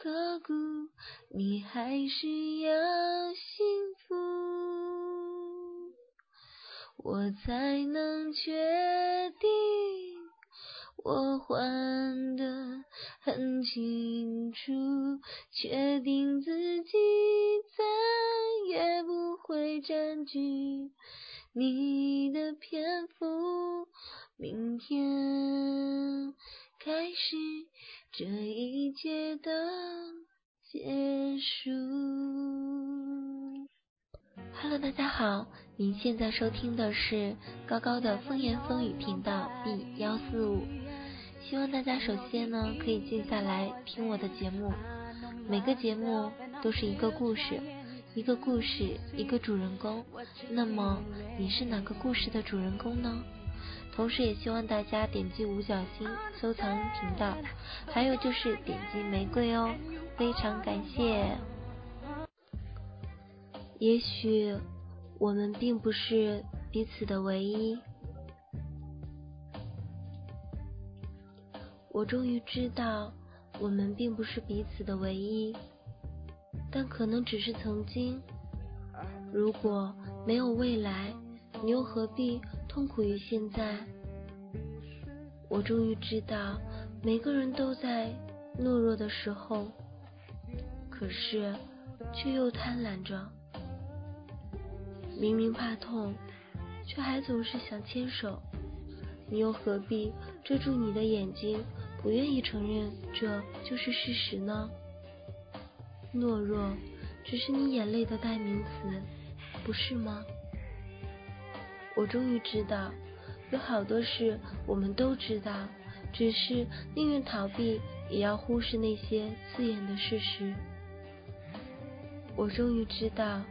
刻骨。你还是要幸福，我才能确定，我还得很清楚，确定自己再也不会占据你的篇幅。明天开始，这一切都。结束。Hello，大家好，您现在收听的是高高的风言风语频道 B 幺四五。希望大家首先呢可以静下来听我的节目，每个节目都是一个故事，一个故事一个主人公。那么你是哪个故事的主人公呢？同时也希望大家点击五角星收藏频道，还有就是点击玫瑰哦。非常感谢。也许我们并不是彼此的唯一。我终于知道，我们并不是彼此的唯一，但可能只是曾经。如果没有未来，你又何必痛苦于现在？我终于知道，每个人都在懦弱的时候。可是，却又贪婪着。明明怕痛，却还总是想牵手。你又何必遮住你的眼睛，不愿意承认这就是事实呢？懦弱，只是你眼泪的代名词，不是吗？我终于知道，有好多事我们都知道，只是宁愿逃避，也要忽视那些刺眼的事实。我终于知道，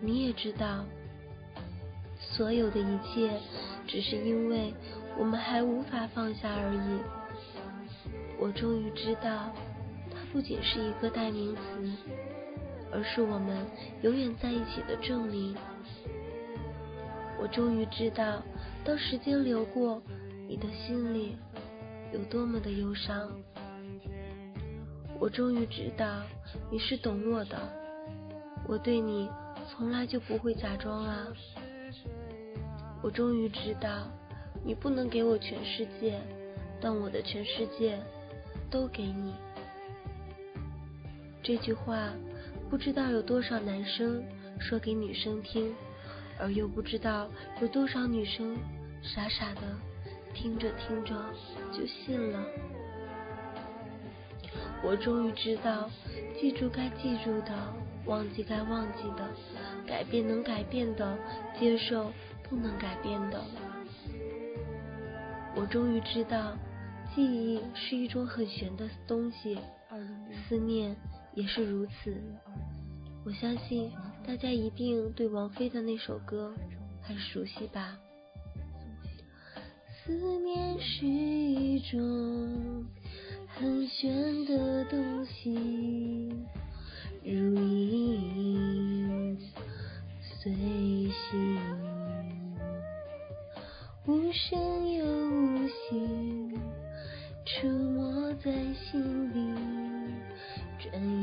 你也知道，所有的一切只是因为我们还无法放下而已。我终于知道，它不仅是一个代名词，而是我们永远在一起的证明。我终于知道，当时间流过，你的心里有多么的忧伤。我终于知道，你是懂我的。我对你从来就不会假装啊！我终于知道，你不能给我全世界，但我的全世界都给你。这句话不知道有多少男生说给女生听，而又不知道有多少女生傻傻的听着听着就信了。我终于知道，记住该记住的。忘记该忘记的，改变能改变的，接受不能改变的。我终于知道，记忆是一种很玄的东西，思念也是如此。我相信大家一定对王菲的那首歌很熟悉吧？思念是一种很玄的东西。如影随形，无声又无息，出没在心底，转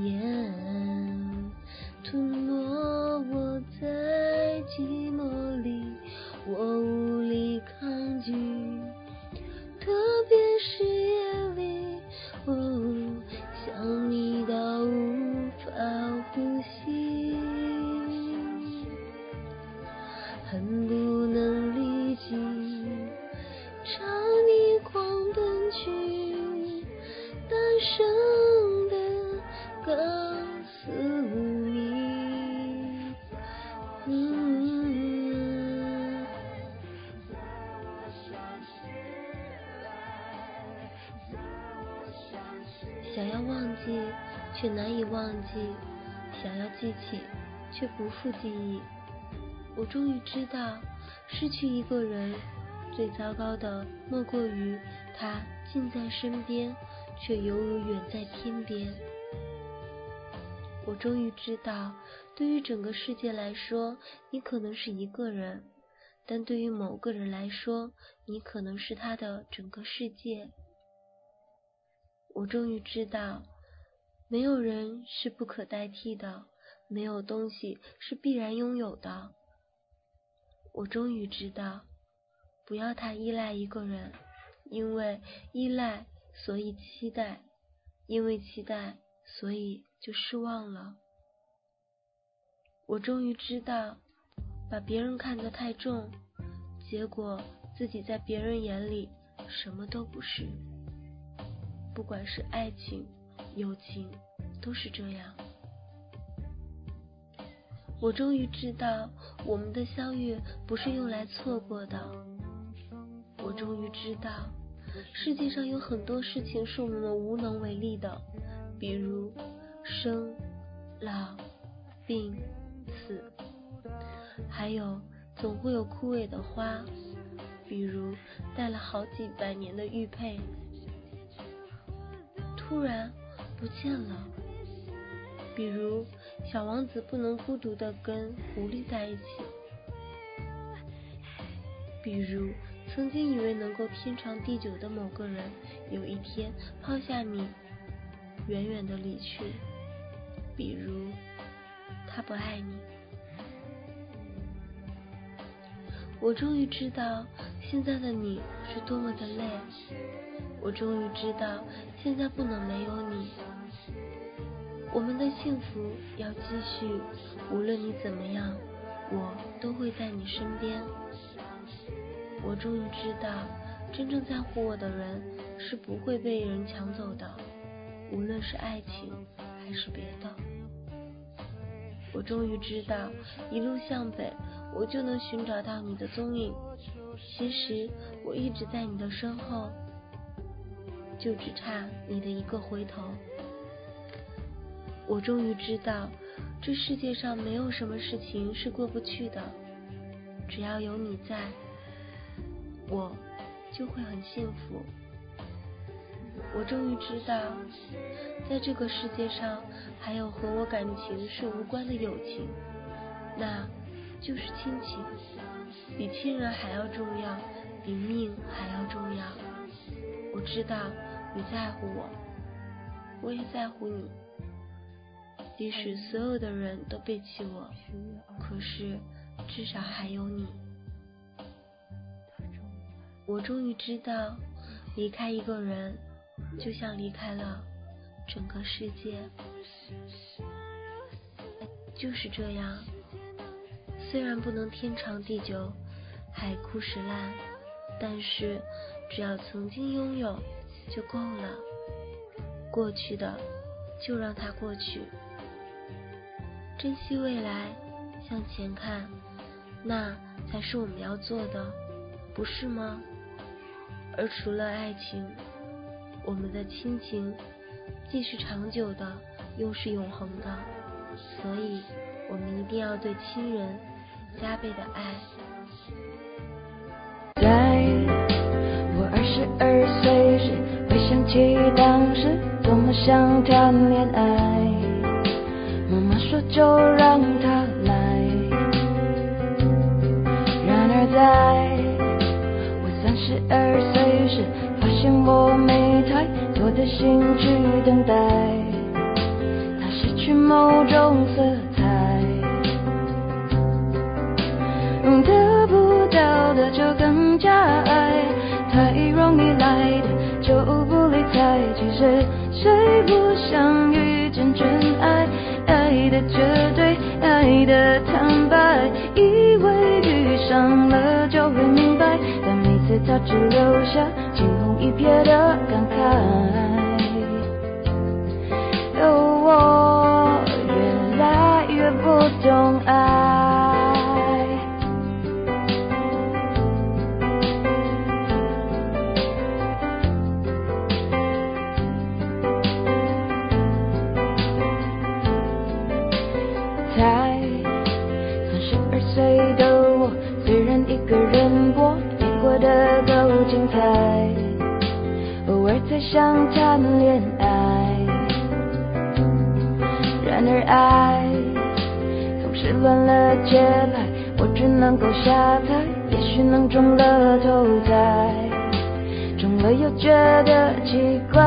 想要忘记。却难以忘记，想要记起，却不复记忆。我终于知道，失去一个人，最糟糕的莫过于他近在身边，却犹如远在天边。我终于知道，对于整个世界来说，你可能是一个人；但对于某个人来说，你可能是他的整个世界。我终于知道，没有人是不可代替的，没有东西是必然拥有的。我终于知道，不要太依赖一个人，因为依赖，所以期待；因为期待，所以。就失望了。我终于知道，把别人看得太重，结果自己在别人眼里什么都不是。不管是爱情、友情，都是这样。我终于知道，我们的相遇不是用来错过的。我终于知道，世界上有很多事情是我们无能为力的，比如。生、老、病、死，还有总会有枯萎的花，比如戴了好几百年的玉佩，突然不见了；比如小王子不能孤独的跟狐狸在一起；比如曾经以为能够天长地久的某个人，有一天抛下你，远远的离去。比如，他不爱你。我终于知道现在的你是多么的累。我终于知道现在不能没有你。我们的幸福要继续，无论你怎么样，我都会在你身边。我终于知道，真正在乎我的人是不会被人抢走的，无论是爱情。还是别的。我终于知道，一路向北，我就能寻找到你的踪影。其实我一直在你的身后，就只差你的一个回头。我终于知道，这世界上没有什么事情是过不去的，只要有你在，我就会很幸福。我终于知道，在这个世界上还有和我感情是无关的友情，那就是亲情，比亲人还要重要，比命还要重要。我知道你在乎我，我也在乎你。即使所有的人都背弃我，可是至少还有你。我终于知道，离开一个人。就像离开了整个世界，就是这样。虽然不能天长地久、海枯石烂，但是只要曾经拥有就够了。过去的就让它过去，珍惜未来，向前看，那才是我们要做的，不是吗？而除了爱情。我们的亲情既是长久的，又是永恒的，所以我们一定要对亲人加倍的爱。回想起当时多么想谈恋爱，妈妈说就让他来。然而在我三十二岁时，发现我没。太多的心去等待，它失去某种色彩，得不到的就更加爱，太容易来不理睬。其实谁不想遇见真爱？爱的绝对，爱的坦白，以为遇上了就会明白，但每次它只留下惊鸿一瞥的感慨。我越来越不懂爱，偶尔才想谈恋爱，然而爱总是乱了节拍，我只能够瞎猜，也许能中了头彩，中了又觉得奇怪。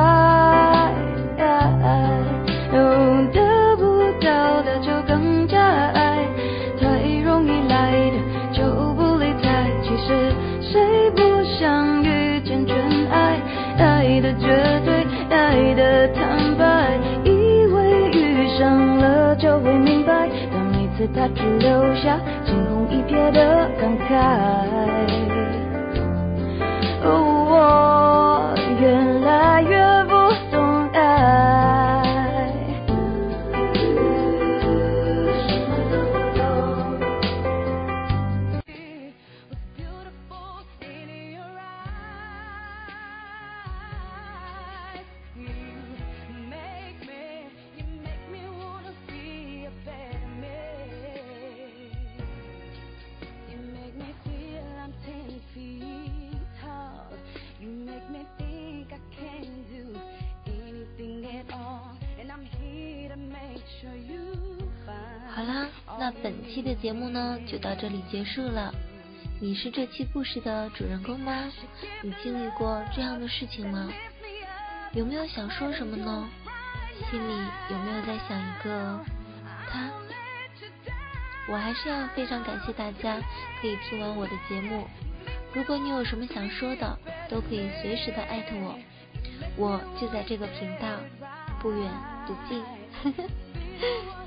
他只留下惊鸿一瞥的感慨。本期的节目呢就到这里结束了。你是这期故事的主人公吗？你经历过这样的事情吗？有没有想说什么呢？心里有没有在想一个他？我还是要非常感谢大家可以听完我的节目。如果你有什么想说的，都可以随时的艾特我，我就在这个频道，不远不近。